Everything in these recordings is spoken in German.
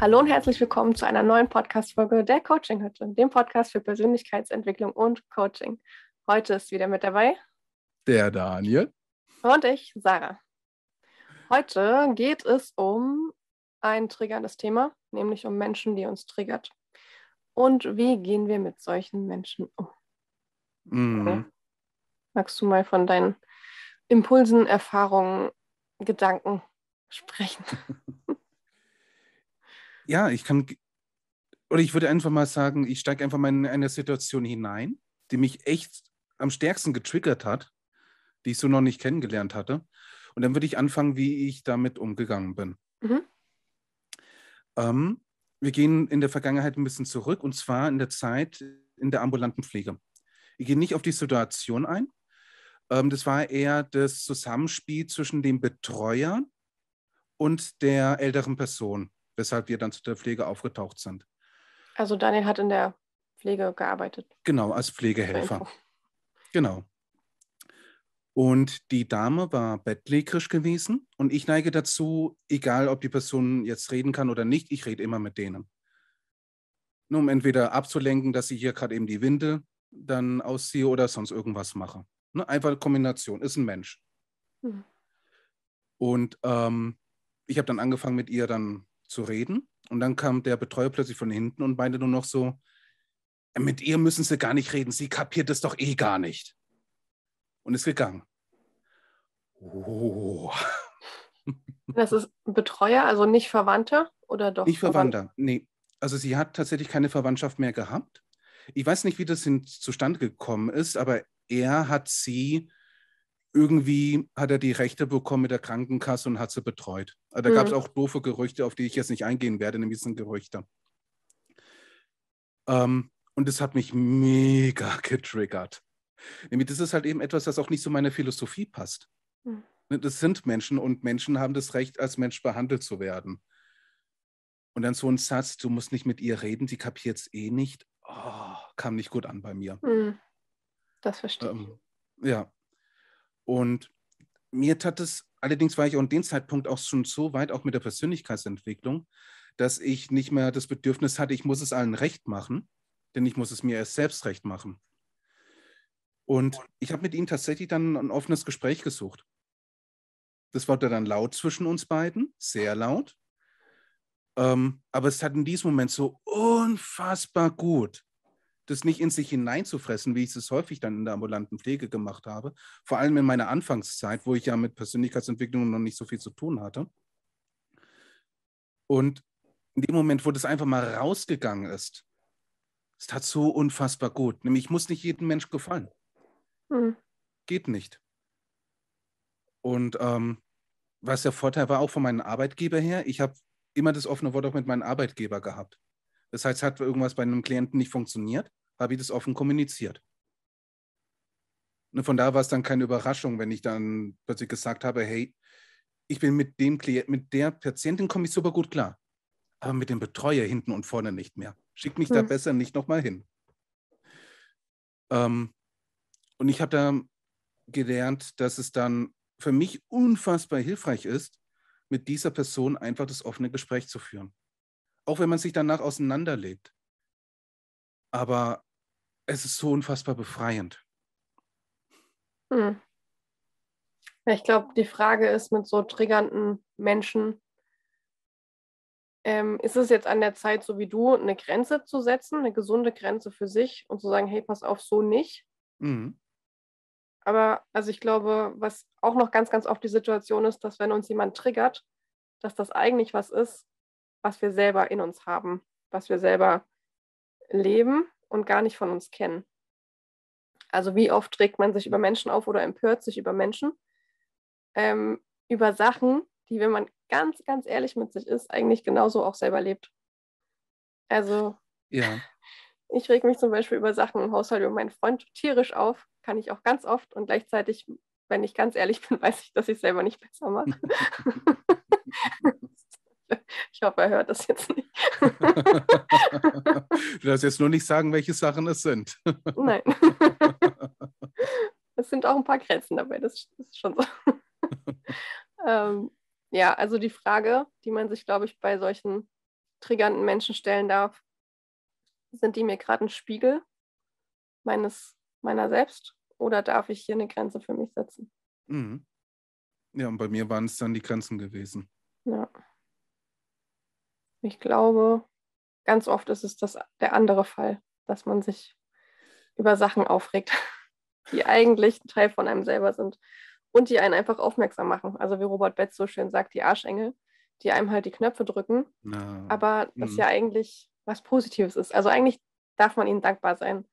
Hallo und herzlich willkommen zu einer neuen Podcast-Folge der Coaching-Hütte, dem Podcast für Persönlichkeitsentwicklung und Coaching. Heute ist wieder mit dabei der Daniel und ich, Sarah. Heute geht es um ein triggerndes Thema, nämlich um Menschen, die uns triggert. Und wie gehen wir mit solchen Menschen um? Mhm. Magst du mal von deinen Impulsen, Erfahrungen, Gedanken sprechen? ja, ich kann, oder ich würde einfach mal sagen, ich steige einfach mal in eine Situation hinein, die mich echt am stärksten getriggert hat, die ich so noch nicht kennengelernt hatte. Und dann würde ich anfangen, wie ich damit umgegangen bin. Mhm. Ähm, wir gehen in der Vergangenheit ein bisschen zurück und zwar in der Zeit in der ambulanten Pflege. Ich gehe nicht auf die Situation ein. Ähm, das war eher das Zusammenspiel zwischen dem Betreuer und der älteren Person weshalb wir dann zu der Pflege aufgetaucht sind. Also Daniel hat in der Pflege gearbeitet. Genau, als Pflegehelfer. Genau. Und die Dame war bettlägerisch gewesen und ich neige dazu, egal ob die Person jetzt reden kann oder nicht, ich rede immer mit denen. Nur um entweder abzulenken, dass ich hier gerade eben die Winde dann ausziehe oder sonst irgendwas mache. Ne? Einfach Kombination, ist ein Mensch. Hm. Und ähm, ich habe dann angefangen mit ihr dann zu reden. Und dann kam der Betreuer plötzlich von hinten und meinte nur noch so, mit ihr müssen Sie gar nicht reden, sie kapiert es doch eh gar nicht. Und ist gegangen. Oh. Das ist Betreuer, also nicht Verwandter oder doch? Nicht Verwandter, nee. Also sie hat tatsächlich keine Verwandtschaft mehr gehabt. Ich weiß nicht, wie das zustande gekommen ist, aber er hat sie irgendwie hat er die Rechte bekommen mit der Krankenkasse und hat sie betreut. Also da mhm. gab es auch doofe Gerüchte, auf die ich jetzt nicht eingehen werde, nämlich sind Gerüchte. Ähm, und das hat mich mega getriggert. Nämlich das ist halt eben etwas, das auch nicht zu meiner Philosophie passt. Mhm. Das sind Menschen und Menschen haben das Recht, als Mensch behandelt zu werden. Und dann so ein Satz, du musst nicht mit ihr reden, die kapiert es eh nicht, oh, kam nicht gut an bei mir. Mhm. Das verstehe ich. Ähm, ja, und mir tat es, allerdings war ich auch an dem Zeitpunkt auch schon so weit, auch mit der Persönlichkeitsentwicklung, dass ich nicht mehr das Bedürfnis hatte, ich muss es allen recht machen, denn ich muss es mir erst selbst recht machen. Und ich habe mit ihm tatsächlich dann ein offenes Gespräch gesucht. Das wurde dann laut zwischen uns beiden, sehr laut. Ähm, aber es hat in diesem Moment so unfassbar gut das nicht in sich hineinzufressen, wie ich es häufig dann in der ambulanten Pflege gemacht habe. Vor allem in meiner Anfangszeit, wo ich ja mit Persönlichkeitsentwicklung noch nicht so viel zu tun hatte. Und in dem Moment, wo das einfach mal rausgegangen ist, es tat so unfassbar gut. Nämlich, ich muss nicht jedem Mensch gefallen. Hm. Geht nicht. Und ähm, was der Vorteil war auch von meinem Arbeitgeber her, ich habe immer das offene Wort auch mit meinem Arbeitgeber gehabt. Das heißt, hat irgendwas bei einem Klienten nicht funktioniert, habe ich das offen kommuniziert. Und von da war es dann keine Überraschung, wenn ich dann plötzlich gesagt habe, hey, ich bin mit dem Klient, mit der Patientin komme ich super gut klar, aber mit dem Betreuer hinten und vorne nicht mehr. Schick mich hm. da besser nicht nochmal hin. Ähm, und ich habe da gelernt, dass es dann für mich unfassbar hilfreich ist, mit dieser Person einfach das offene Gespräch zu führen. Auch wenn man sich danach auseinanderlebt. Aber es ist so unfassbar befreiend. Hm. Ich glaube, die Frage ist mit so triggernden Menschen, ähm, ist es jetzt an der Zeit, so wie du, eine Grenze zu setzen, eine gesunde Grenze für sich und zu sagen, hey, pass auf, so nicht. Mhm. Aber also ich glaube, was auch noch ganz, ganz oft die Situation ist, dass wenn uns jemand triggert, dass das eigentlich was ist, was wir selber in uns haben, was wir selber leben und gar nicht von uns kennen. Also wie oft trägt man sich über Menschen auf oder empört sich über Menschen, ähm, über Sachen, die, wenn man ganz, ganz ehrlich mit sich ist, eigentlich genauso auch selber lebt. Also ja. ich reg mich zum Beispiel über Sachen im Haushalt über meinen Freund tierisch auf, kann ich auch ganz oft und gleichzeitig, wenn ich ganz ehrlich bin, weiß ich, dass ich selber nicht besser mache. Ich hoffe, er hört das jetzt nicht. du darfst jetzt nur nicht sagen, welche Sachen es sind. Nein. Es sind auch ein paar Grenzen dabei, das, ist schon so. ähm, ja, also die Frage, die man sich, glaube ich, bei solchen triggernden Menschen stellen darf, sind die mir gerade ein Spiegel meines, meiner selbst oder darf ich hier eine Grenze für mich setzen? Mhm. Ja, und bei mir waren es dann die Grenzen gewesen. Ja. Ich glaube, ganz oft ist es das, der andere Fall, dass man sich über Sachen aufregt, die eigentlich ein Teil von einem selber sind und die einen einfach aufmerksam machen. Also wie Robert Betz so schön sagt, die Arschengel, die einem halt die Knöpfe drücken, Na, aber das mhm. ja eigentlich was Positives ist. Also eigentlich darf man ihnen dankbar sein,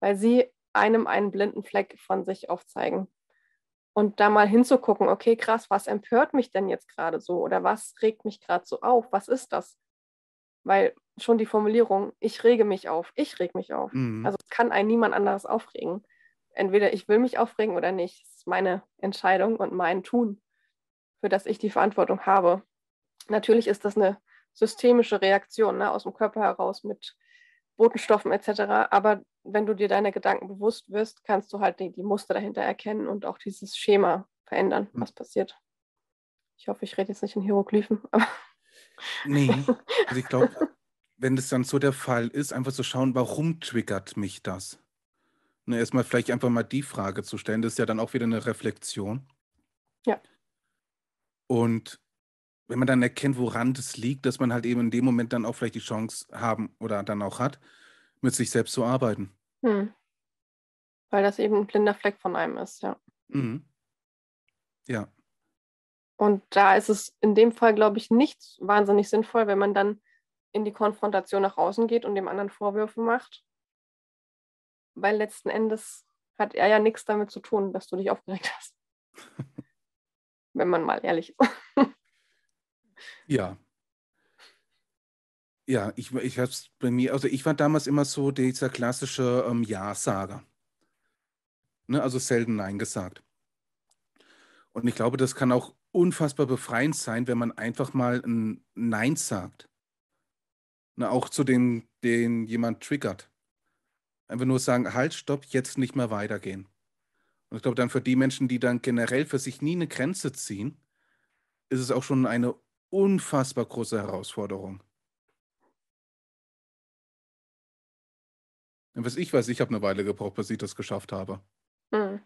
weil sie einem einen blinden Fleck von sich aufzeigen. Und da mal hinzugucken, okay, krass, was empört mich denn jetzt gerade so oder was regt mich gerade so auf? Was ist das? Weil schon die Formulierung, ich rege mich auf, ich reg mich auf. Mhm. Also kann ein niemand anderes aufregen. Entweder ich will mich aufregen oder nicht. Das ist meine Entscheidung und mein Tun, für das ich die Verantwortung habe. Natürlich ist das eine systemische Reaktion ne, aus dem Körper heraus mit Botenstoffen etc. Aber wenn du dir deine Gedanken bewusst wirst, kannst du halt die, die Muster dahinter erkennen und auch dieses Schema verändern, Mhm. was passiert. Ich hoffe, ich rede jetzt nicht in Hieroglyphen, aber Nee, also ich glaube, wenn das dann so der Fall ist, einfach zu schauen, warum triggert mich das? Ne, erstmal vielleicht einfach mal die Frage zu stellen, das ist ja dann auch wieder eine Reflexion. Ja. Und wenn man dann erkennt, woran das liegt, dass man halt eben in dem Moment dann auch vielleicht die Chance haben oder dann auch hat, mit sich selbst zu arbeiten. hm. weil das eben ein blinder Fleck von einem ist, ja. Mhm. Ja, Und da ist es in dem Fall, glaube ich, nicht wahnsinnig sinnvoll, wenn man dann in die Konfrontation nach außen geht und dem anderen Vorwürfe macht. Weil letzten Endes hat er ja nichts damit zu tun, dass du dich aufgeregt hast. wenn man mal ehrlich ist. ja. Ja, ich, ich habe es bei mir, also ich war damals immer so dieser klassische ähm, Ja-Sager. Ne, also selten Nein gesagt. Und ich glaube, das kann auch unfassbar befreiend sein, wenn man einfach mal ein Nein sagt. Ne, auch zu dem, den jemand triggert. Einfach nur sagen, halt, stopp, jetzt nicht mehr weitergehen. Und ich glaube, dann für die Menschen, die dann generell für sich nie eine Grenze ziehen, ist es auch schon eine unfassbar große Herausforderung. Und was ich weiß, ich habe eine Weile gebraucht, bis ich das geschafft habe. Hm.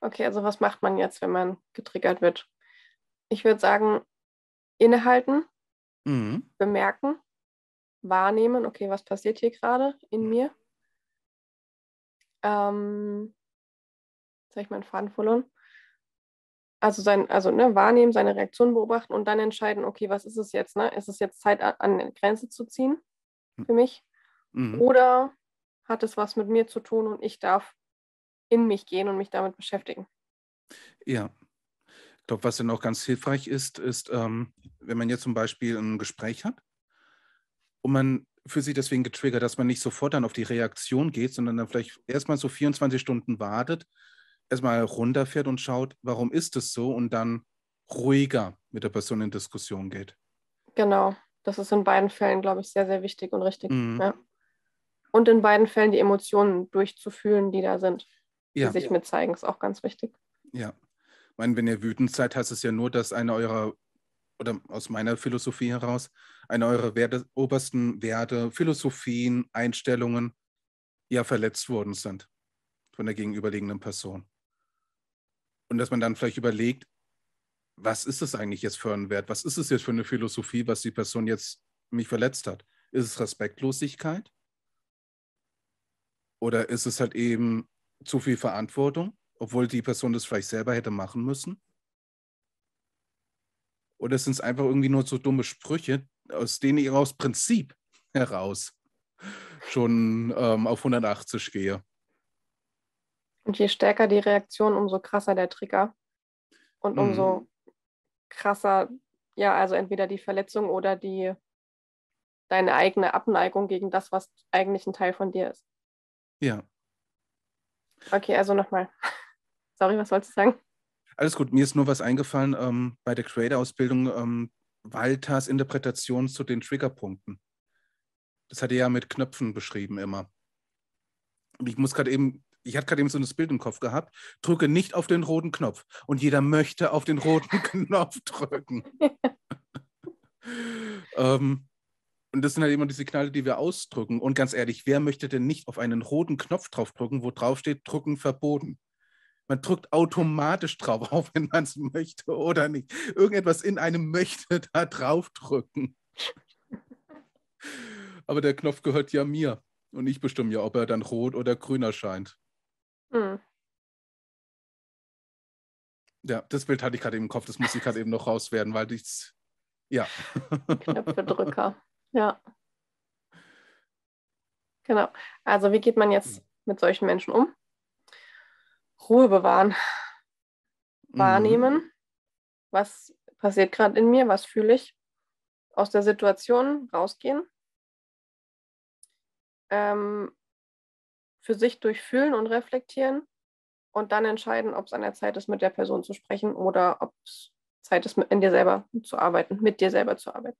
Okay, also was macht man jetzt, wenn man getriggert wird? Ich würde sagen, innehalten, Mhm. bemerken, wahrnehmen, okay, was passiert hier gerade in mir? Ähm, jetzt habe ich meinen Faden verloren. Also sein, also ne, wahrnehmen, seine Reaktion beobachten und dann entscheiden, okay, was ist es jetzt? Ne? Ist es jetzt Zeit, an eine Grenze zu ziehen für mich? Mhm. Oder hat es was mit mir zu tun und ich darf in mich gehen und mich damit beschäftigen? Ja. Ich glaube, was dann auch ganz hilfreich ist, ist, ähm, wenn man jetzt zum Beispiel ein Gespräch hat und man für sich deswegen getriggert, dass man nicht sofort dann auf die Reaktion geht, sondern dann vielleicht erstmal so 24 Stunden wartet, erstmal runterfährt und schaut, warum ist es so und dann ruhiger mit der Person in Diskussion geht. Genau, das ist in beiden Fällen, glaube ich, sehr, sehr wichtig und richtig. Mhm. Ja. Und in beiden Fällen die Emotionen durchzufühlen, die da sind, Ja, sich mitzeigen, ist auch ganz wichtig. ja. Ich meine, wenn ihr wütend seid, heißt es ja nur, dass eine eurer, oder aus meiner Philosophie heraus, eine eurer Werte, obersten Werte, Philosophien, Einstellungen ja verletzt worden sind von der gegenüberliegenden Person. Und dass man dann vielleicht überlegt, was ist es eigentlich jetzt für ein Wert? Was ist es jetzt für eine Philosophie, was die Person jetzt mich verletzt hat? Ist es Respektlosigkeit? Oder ist es halt eben zu viel Verantwortung, obwohl die Person das vielleicht selber hätte machen müssen? Oder sind es einfach irgendwie nur so dumme Sprüche, aus denen ich aus Prinzip heraus schon ähm, auf 180 gehe? Und je stärker die Reaktion, umso krasser der Trigger. Und Mhm. umso krasser, ja, also entweder die Verletzung oder die deine eigene Abneigung gegen das, was eigentlich ein Teil von dir ist. Ja, Okay, also nochmal. Sorry, was wolltest du sagen? alles gut. Mir ist nur was eingefallen ähm, bei der Creator-Ausbildung, ähm, Walters Interpretation zu den Triggerpunkten. Das hat er ja mit Knöpfen beschrieben immer. Und ich muss gerade eben, ich hatte gerade eben so ein Bild im Kopf gehabt, drücke nicht auf den roten Knopf. Und jeder möchte auf den roten Knopf drücken. ähm, und das sind halt immer die Signale, die wir ausdrücken. Und ganz ehrlich, wer möchte denn nicht auf einen roten Knopf draufdrücken, wo drauf steht, drücken verboten? Man drückt automatisch drauf, auch wenn man es möchte oder nicht. Irgendetwas in einem möchte da draufdrücken. Aber der Knopf gehört ja mir. Und ich bestimme ja, ob er dann rot oder grün erscheint. Hm. Ja, das Bild hatte ich gerade im Kopf, das muss ich gerade eben noch rauswerden, weil ich ja. Knöpfedrücker, ja. Genau. Also wie geht man jetzt mit solchen Menschen um? Ruhe bewahren. Mhm. Wahrnehmen. Mhm. Was passiert gerade in mir? Was fühle ich? Aus der Situation rausgehen. Ähm, für sich durchfühlen und reflektieren und dann entscheiden, ob es an der Zeit ist, mit der Person zu sprechen oder ob es Zeit ist, in dir selber zu arbeiten, mit dir selber zu arbeiten.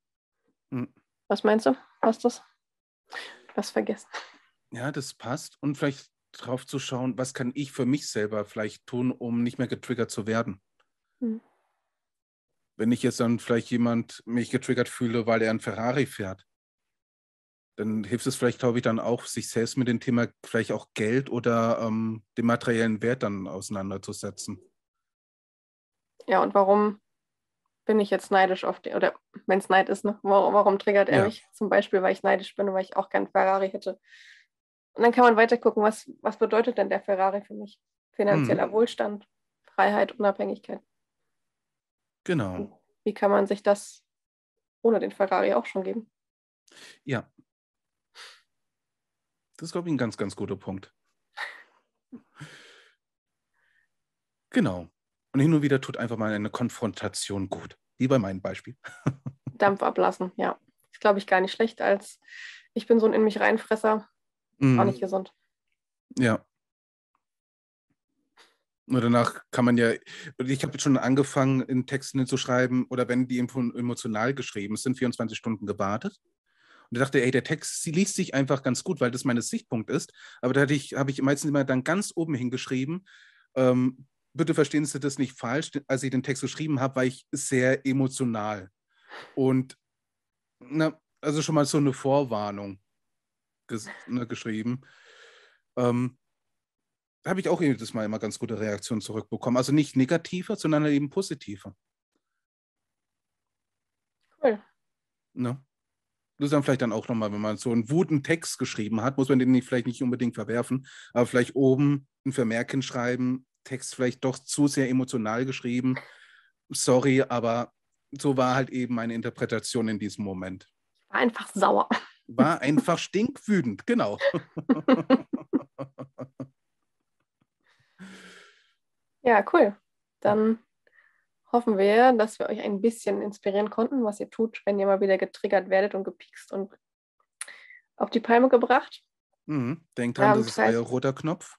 Mhm. Was meinst du? Passt das? Was vergessen? Ja, das passt. Und vielleicht drauf zu schauen, was kann ich für mich selber vielleicht tun, um nicht mehr getriggert zu werden. Mhm. Wenn ich jetzt dann vielleicht jemand mich getriggert fühle, weil er ein Ferrari fährt, dann hilft es vielleicht, glaube ich, dann auch, sich selbst mit dem Thema vielleicht auch Geld oder ähm, dem materiellen Wert dann auseinanderzusetzen. Ja, und warum bin ich jetzt neidisch auf den, oder wenn es Neid ist, ne? warum, warum triggert er ja. mich? Zum Beispiel, weil ich neidisch bin und weil ich auch keinen Ferrari hätte. Und dann kann man weiter gucken, was, was bedeutet denn der Ferrari für mich? Finanzieller hm. Wohlstand, Freiheit, Unabhängigkeit. Genau. Wie kann man sich das ohne den Ferrari auch schon geben? Ja, das ist, glaube ich, ein ganz, ganz guter Punkt. Genau. Und hin und wieder tut einfach mal eine Konfrontation gut. Wie bei meinem Beispiel. Dampf ablassen, ja. Ist, glaube ich, gar nicht schlecht, als ich bin so ein in mich reinfresser. Mm. Auch nicht gesund. Ja. Und danach kann man ja, ich habe schon angefangen, in Texten zu schreiben, oder wenn die emotional geschrieben sind, 24 Stunden gewartet. Und ich dachte, ey, der Text sie liest sich einfach ganz gut, weil das mein Sichtpunkt ist. Aber da ich, habe ich meistens immer dann ganz oben hingeschrieben, ähm, bitte verstehen Sie das nicht falsch, als ich den Text geschrieben habe, war ich sehr emotional. Und na, also schon mal so eine Vorwarnung ges ne, geschrieben. Ähm, habe ich auch jedes Mal immer ganz gute Reaktionen zurückbekommen. Also nicht negativer, sondern eben positiver. Cool. Ne? Das ist dann vielleicht dann auch nochmal, wenn man so einen wuten Text geschrieben hat, muss man den nicht, vielleicht nicht unbedingt verwerfen, aber vielleicht oben ein Vermerk hinschreiben, Text vielleicht doch zu sehr emotional geschrieben. Sorry, aber so war halt eben meine Interpretation in diesem Moment. War einfach sauer. War einfach stinkwütend, genau. ja, cool. Dann hoffen wir, dass wir euch ein bisschen inspirieren konnten, was ihr tut, wenn ihr mal wieder getriggert werdet und gepikst und auf die Palme gebracht. Mhm. Denkt dran, ähm, das ist euer roter Knopf.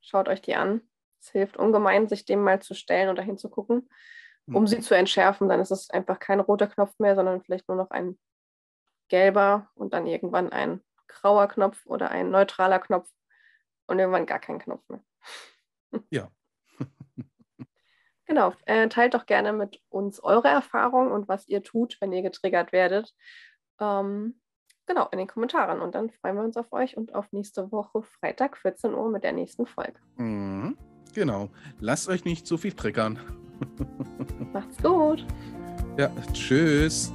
Schaut euch die an. Es hilft ungemein, sich dem mal zu stellen und dahin zu gucken, um mhm. sie zu entschärfen. Dann ist es einfach kein roter Knopf mehr, sondern vielleicht nur noch ein gelber und dann irgendwann ein grauer Knopf oder ein neutraler Knopf und irgendwann gar kein Knopf mehr. Ja. Genau, äh, teilt doch gerne mit uns eure Erfahrungen und was ihr tut, wenn ihr getriggert werdet. Ähm, genau, in den Kommentaren. Und dann freuen wir uns auf euch und auf nächste Woche, Freitag, 14 Uhr mit der nächsten Folge. Mhm, genau. Lasst euch nicht zu viel triggern. Macht's gut. Ja, tschüss.